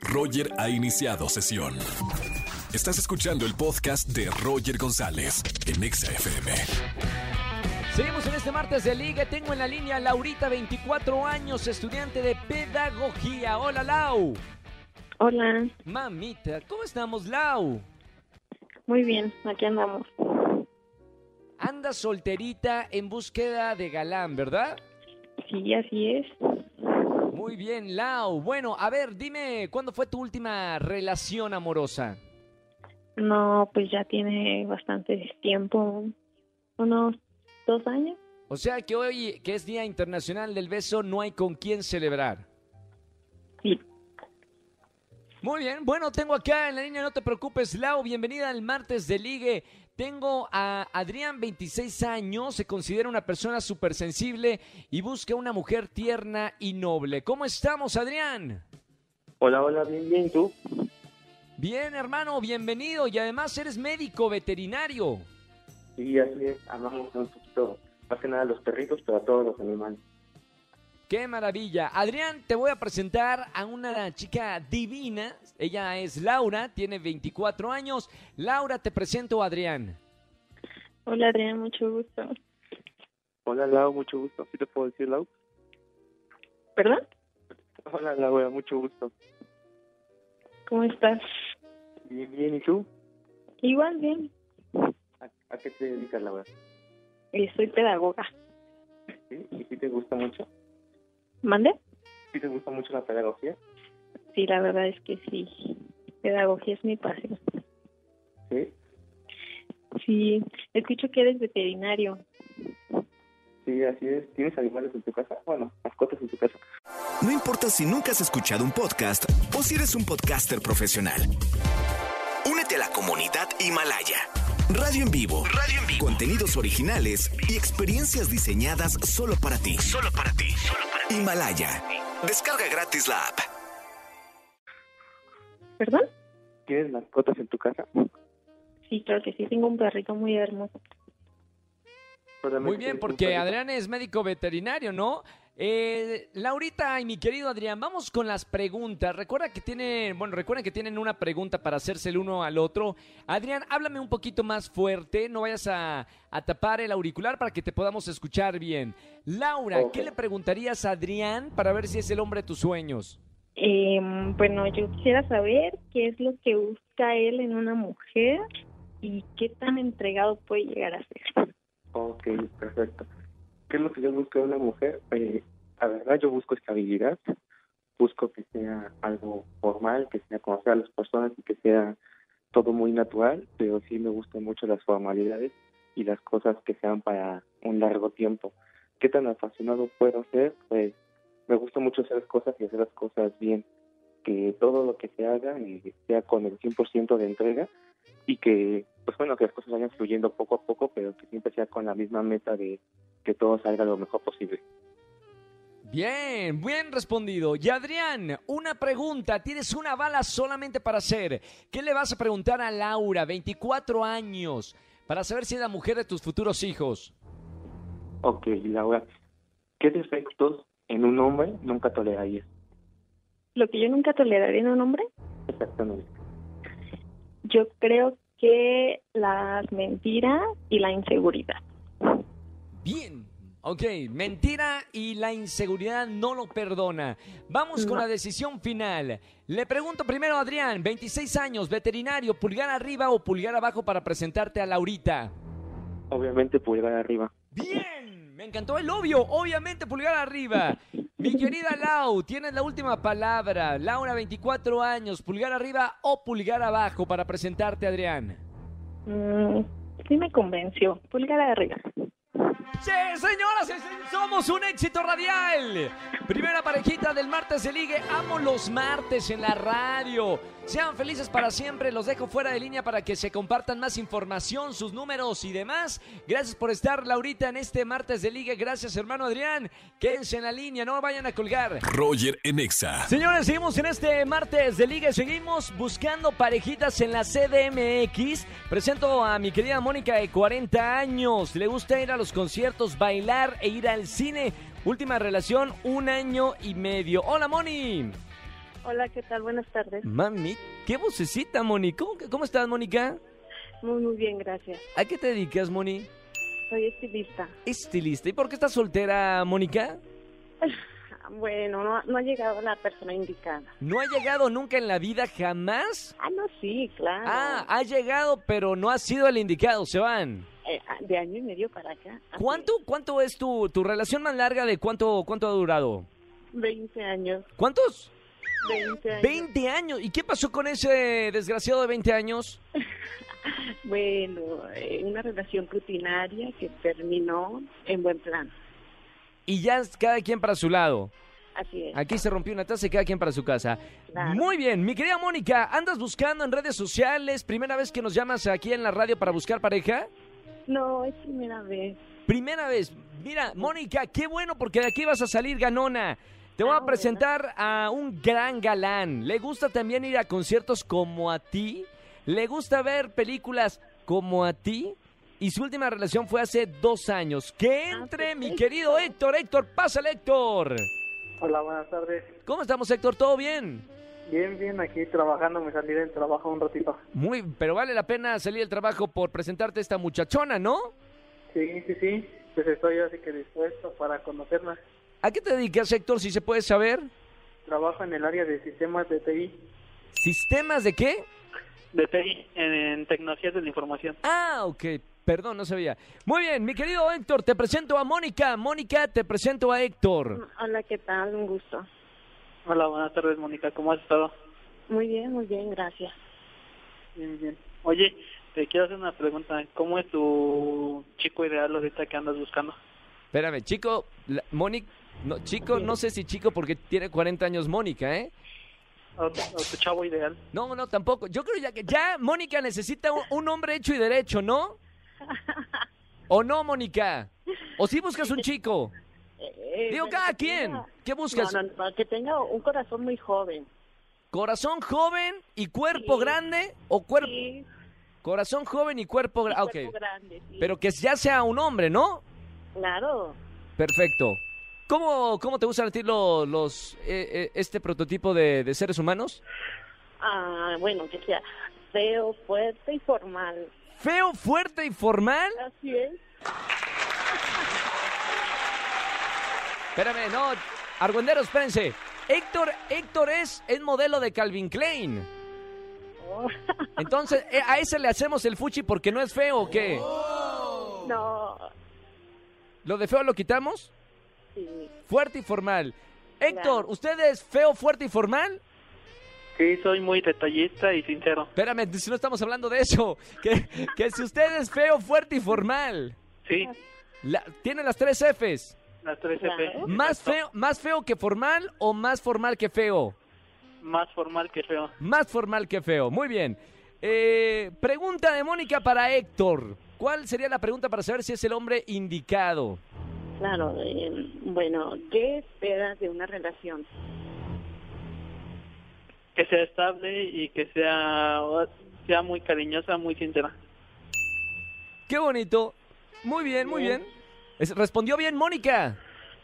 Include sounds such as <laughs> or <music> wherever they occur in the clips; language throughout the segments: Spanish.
Roger ha iniciado sesión. Estás escuchando el podcast de Roger González en Exa FM. Seguimos en este martes de liga. Tengo en la línea a Laurita, 24 años, estudiante de pedagogía. Hola, Lau. Hola, Mamita, ¿cómo estamos, Lau? muy bien, aquí andamos. Anda solterita en búsqueda de galán, ¿verdad? Sí, así es. Muy bien, Lau. Bueno, a ver, dime, ¿cuándo fue tu última relación amorosa? No, pues ya tiene bastante tiempo, unos dos años. O sea que hoy, que es Día Internacional del Beso, no hay con quién celebrar. Sí, Muy bien, bueno, tengo acá en la línea, no te preocupes, Lau, bienvenida al martes de ligue. Tengo a Adrián, 26 años, se considera una persona súper sensible y busca una mujer tierna y noble. ¿Cómo estamos, Adrián? Hola, hola, bien, bien, ¿y tú? Bien, hermano, bienvenido y además eres médico veterinario. Sí, así es, amamos un poquito, más que nada a los perritos, pero a todos los animales. ¡Qué maravilla! Adrián, te voy a presentar a una chica divina. Ella es Laura, tiene 24 años. Laura, te presento a Adrián. hola Adrián, mucho gusto. Hola, Lau, mucho gusto. ¿Sí te puedo decir, Lau? ¿Perdón? Hola, Laura, mucho gusto. ¿Cómo estás? Bien, bien, ¿y tú? Igual bien, ¿A, a qué te dedicas, Laura? eh, soy pedagoga. ¿Sí? ¿Y si te gusta mucho? ¿Mande? ¿Sí te gusta mucho la pedagogía? Sí, la verdad es que sí. Pedagogía es mi pasión. Sí. Sí, escucho que eres veterinario. Sí, así es. ¿Tienes animales en tu casa? Bueno, mascotas en tu casa. No importa si nunca has escuchado un podcast o si eres un podcaster profesional. Únete a la comunidad Himalaya. Radio en vivo. Radio en vivo. Contenidos originales y experiencias diseñadas solo para ti. Solo para ti. Himalaya. Descarga gratis la app. ¿Perdón? ¿Tienes mascotas en tu casa? Sí, claro que sí, tengo un perrito muy hermoso. Muy bien, porque. Adrián es médico veterinario, ¿no? Eh, Laurita y mi querido Adrián, vamos con las preguntas. Recuerda que tienen, bueno, recuerden que tienen una pregunta para hacerse el uno al otro. Adrián, háblame un poquito más fuerte, no vayas a, a tapar el auricular para que te podamos escuchar bien. Laura. ¿qué le preguntarías a Adrián para ver si es el hombre de tus sueños? Eh, bueno, yo quisiera saber qué es lo que busca él en una mujer y qué tan entregado puede llegar a ser. Ok, perfecto. ¿Qué es lo que yo busco en una mujer? Eh, la verdad, yo busco estabilidad, busco que sea algo formal, que sea conocer a las personas y que sea todo muy natural, pero sí me gustan mucho las formalidades y las cosas que sean para un largo tiempo. ¿Qué tan apasionado puedo ser? Pues me gusta mucho hacer las cosas y hacer las cosas bien, que todo lo que se haga eh, sea con el 100% de entrega y que, pues bueno, que las cosas vayan fluyendo poco a poco, pero que siempre sea con la misma meta de que todo salga lo mejor posible. Bien, bien respondido. Y Adrián, una pregunta. Tienes una bala solamente para hacer. ¿Qué le vas a preguntar a Laura, 24 años, para saber si es la mujer de tus futuros hijos? Ok, Laura, ¿qué defectos en un hombre nunca tolerarías? Lo que yo nunca toleraría en un hombre, Exactamente. yo creo que las mentiras y la inseguridad. Bien. Ok, mentira y la inseguridad no lo perdona. Vamos con la decisión final. Le pregunto primero a Adrián, 26 años, veterinario, pulgar arriba o pulgar abajo para presentarte a Laurita. Obviamente pulgar arriba. Bien, me encantó el obvio, obviamente pulgar arriba. Mi querida Lau, tienes la última palabra. Laura, 24 años, pulgar arriba o pulgar abajo para presentarte, Adrián. Mm, sí me convenció. Pulgar arriba. Sí, señoras, somos un éxito radial. Primera parejita del martes de ligue. Amo los martes en la radio. Sean felices para siempre. Los dejo fuera de línea para que se compartan más información, sus números y demás. Gracias por estar, Laurita, en este martes de ligue. Gracias, hermano Adrián. Quédense en la línea, no vayan a colgar. Roger en Exa. Señores, seguimos en este martes de liga. Seguimos buscando parejitas en la CDMX. Presento a mi querida Mónica de 40 años. Le gusta ir a los conciertos, bailar e ir al cine. Última relación, un año y medio. Hola, Moni. Hola, ¿qué tal? Buenas tardes. Mami, qué vocecita, Moni. ¿Cómo, cómo estás, Mónica? Muy, muy bien, gracias. ¿A qué te dedicas, Moni? Soy estilista. Estilista. ¿Y por qué estás soltera, Mónica? <laughs> Bueno, no, no ha llegado la persona indicada. ¿No ha llegado nunca en la vida jamás? Ah, no, sí, claro. Ah, ha llegado, pero no ha sido el indicado, se van. Eh, de año y medio para acá. ¿Cuánto, cuánto es tu, tu relación más larga de cuánto, cuánto ha durado? es. 20 años. ¿Cuántos? 20 años. 20 años. ¿Y qué pasó con ese desgraciado de 20 años? <laughs> Bueno, eh, una relación rutinaria que terminó en buen plan. Y ya es cada quien para su lado. Así es. Aquí se rompió una taza y cada quien para su casa. Claro. Muy bien, mi querida Mónica, ¿andas buscando en redes sociales? ¿Primera vez que nos llamas aquí en la radio para buscar pareja? No, es primera vez. Primera vez. Mira, Mónica, qué bueno porque de aquí vas a salir ganona. Te voy Ah, a bueno. presentar a un gran galán. Le gusta también ir a conciertos como a ti. Le gusta ver películas como a ti. Y su última relación fue hace dos años. Que entre mi querido Héctor. Héctor, pásale, Héctor. Hola, buenas tardes. ¿Cómo estamos, Héctor? ¿Todo bien? Bien, bien, aquí trabajando, me salí del trabajo un ratito. Muy, pero vale la pena salir del trabajo por presentarte a esta muchachona, ¿no? Sí, sí, sí, pues estoy así que dispuesto para conocerla. ¿A qué te dedicas, Héctor, si se puede saber? Trabajo en el área de sistemas de TI. ¿Sistemas de qué? De TI, en, en tecnologías de la información. Ah, ok. Perdón, no sabía. Muy bien, mi querido Héctor, te presento a Mónica. Mónica, te presento a Héctor. Hola, ¿qué tal? Un gusto. Hola, buenas tardes, Mónica, ¿cómo has estado? Muy bien, muy bien, gracias. Bien, bien. Oye, te quiero hacer una pregunta. ¿Cómo es tu chico ideal ahorita que andas buscando? Espérame, chico, la- Mónica, no, chico, no sé si chico porque tiene 40 años Mónica, ¿eh? ¿O, o tu chavo ideal? No, no, tampoco. Yo creo ya que ya Mónica necesita un, un hombre hecho y derecho, ¿no? <laughs> ¿O no, Mónica? ¿O si buscas un chico? Eh, Digo, cada quien. tenga- ¿Qué buscas? No, no, no, que tenga un corazón muy joven. ¿Corazón joven y cuerpo Sí. grande? ¿O cuerpo? Sí, Corazón joven y cuerpo y grande. sí. Pero que ya sea un hombre, ¿no? Claro. Perfecto. ¿Cómo, cómo te gustan a ti lo- los, eh, eh, este prototipo de, de seres humanos? Ah, bueno, que sea feo, fuerte y formal. Feo, fuerte y formal. Así es. Espérame, no. Argüenderos, espérense. Héctor, Héctor es, es modelo de Calvin Klein. Oh. Entonces, eh, a ese le hacemos el fuchi porque no es feo, ¿o qué? No, ¿Lo de feo lo quitamos? sí. Fuerte y formal. Héctor, Claro. ¿usted es feo, fuerte y formal? Sí, soy muy detallista y sincero. Espérame, si no estamos hablando de eso. <laughs> Que, que si usted es feo, fuerte y formal. Sí, La- tiene las tres Fs. Las tres Claro. F. ¿Más feo, ¿Más feo que formal o más formal que feo? Más formal que feo. Más formal que feo. Muy bien. Eh, pregunta de Mónica para Héctor. ¿Cuál sería la pregunta para saber si es el hombre indicado? Claro, eh, bueno, ¿qué esperas de una relación? Que sea estable y que sea, sea muy cariñosa, muy sincera. Qué bonito. Muy bien, muy bien. Es- respondió bien Mónica.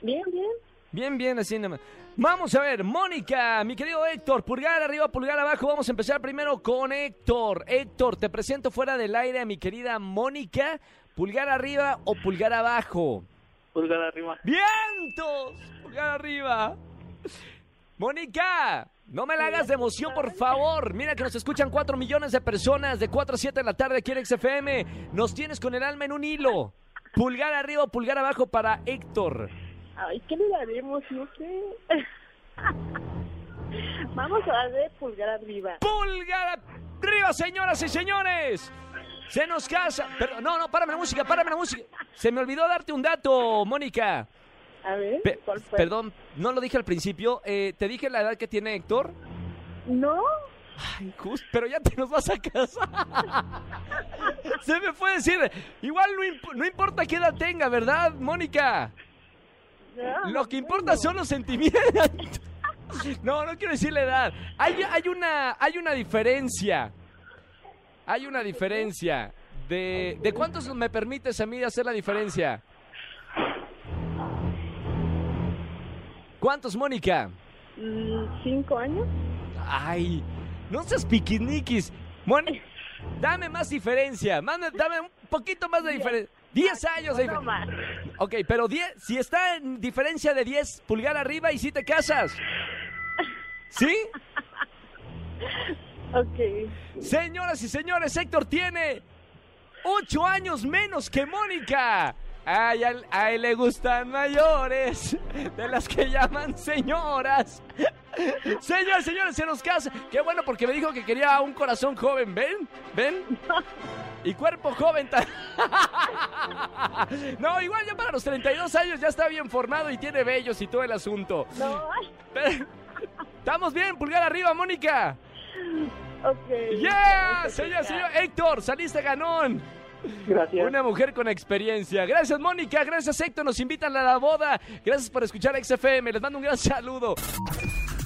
Bien, bien. Bien, bien, así nada más. Vamos a ver, Mónica, mi querido Héctor, pulgar arriba, pulgar abajo. Vamos a empezar primero con Héctor. Héctor, te presento fuera del aire a mi querida Mónica. Pulgar arriba o pulgar abajo. Pulgar arriba. ¡Vientos! Pulgar arriba. Mónica, no me la hagas de emoción, por favor. Mira que nos escuchan 4 millones de personas de 4 a 7 de la tarde aquí en XFM. Nos tienes con el alma en un hilo. Pulgar arriba o pulgar abajo para Héctor. Ay, ¿qué le daremos? No sé. <laughs> Vamos a darle pulgar arriba. Pulgar arriba, señoras y señores. Se nos casa. Pero, no, no, párame la música, párame la música. Se me olvidó darte un dato, Mónica. A ver, Pe- ¿cuál fue? perdón, no lo dije al principio. Eh, ¿Te dije la edad que tiene Héctor? No, Ay, Jus- pero ya te nos vas a casar. Se me fue decir, igual no, imp- no importa qué edad tenga, ¿verdad, Mónica? no, Lo que importa son los sentimientos. No, no quiero decir la edad. Hay, hay, una, hay una diferencia. Hay una diferencia. De, ¿De cuántos me permites a mí hacer la diferencia? ¿Cuántos, Mónica? Mm, ¿Cinco años? Ay, no seas piquiniquis. Bueno, dame más diferencia. Manda- dame un poquito más de diferencia. 10 años de No diferencia. más. Ok, pero 10, si está en diferencia de 10 pulgar arriba y si te casas. ¿Sí? <laughs> Ok. Señoras y señores, Héctor tiene 8 años menos que Mónica. Ay, a él le gustan mayores, de las que llaman señoras. Señores, señores, se nos casa. Qué bueno porque me dijo que quería un corazón joven. ¿Ven? ¿Ven? Y cuerpo joven. <laughs> No, igual ya para los 32 años ya está bien formado y tiene vellos y todo el asunto. No. Pero- Estamos bien, pulgar arriba, Mónica. Ok. ¡Yeah! Señor, señor Héctor, saliste ganón. Gracias. Una mujer con experiencia. Gracias, Mónica. Gracias, Héctor. Nos invitan a la boda. Gracias por escuchar XFM. Les mando un gran saludo.